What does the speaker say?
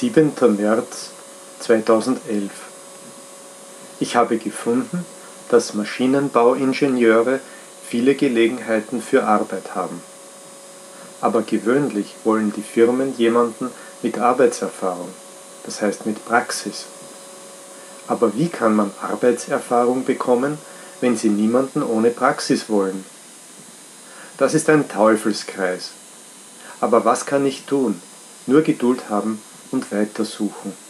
7. März 2011 Ich habe gefunden, dass Maschinenbauingenieure viele Gelegenheiten für Arbeit haben. Aber gewöhnlich wollen die Firmen jemanden mit Arbeitserfahrung, das heißt mit Praxis. Aber wie kann man Arbeitserfahrung bekommen, wenn sie niemanden ohne Praxis wollen? Das ist ein Teufelskreis. Aber was kann ich tun? Nur Geduld haben und weitersuchen.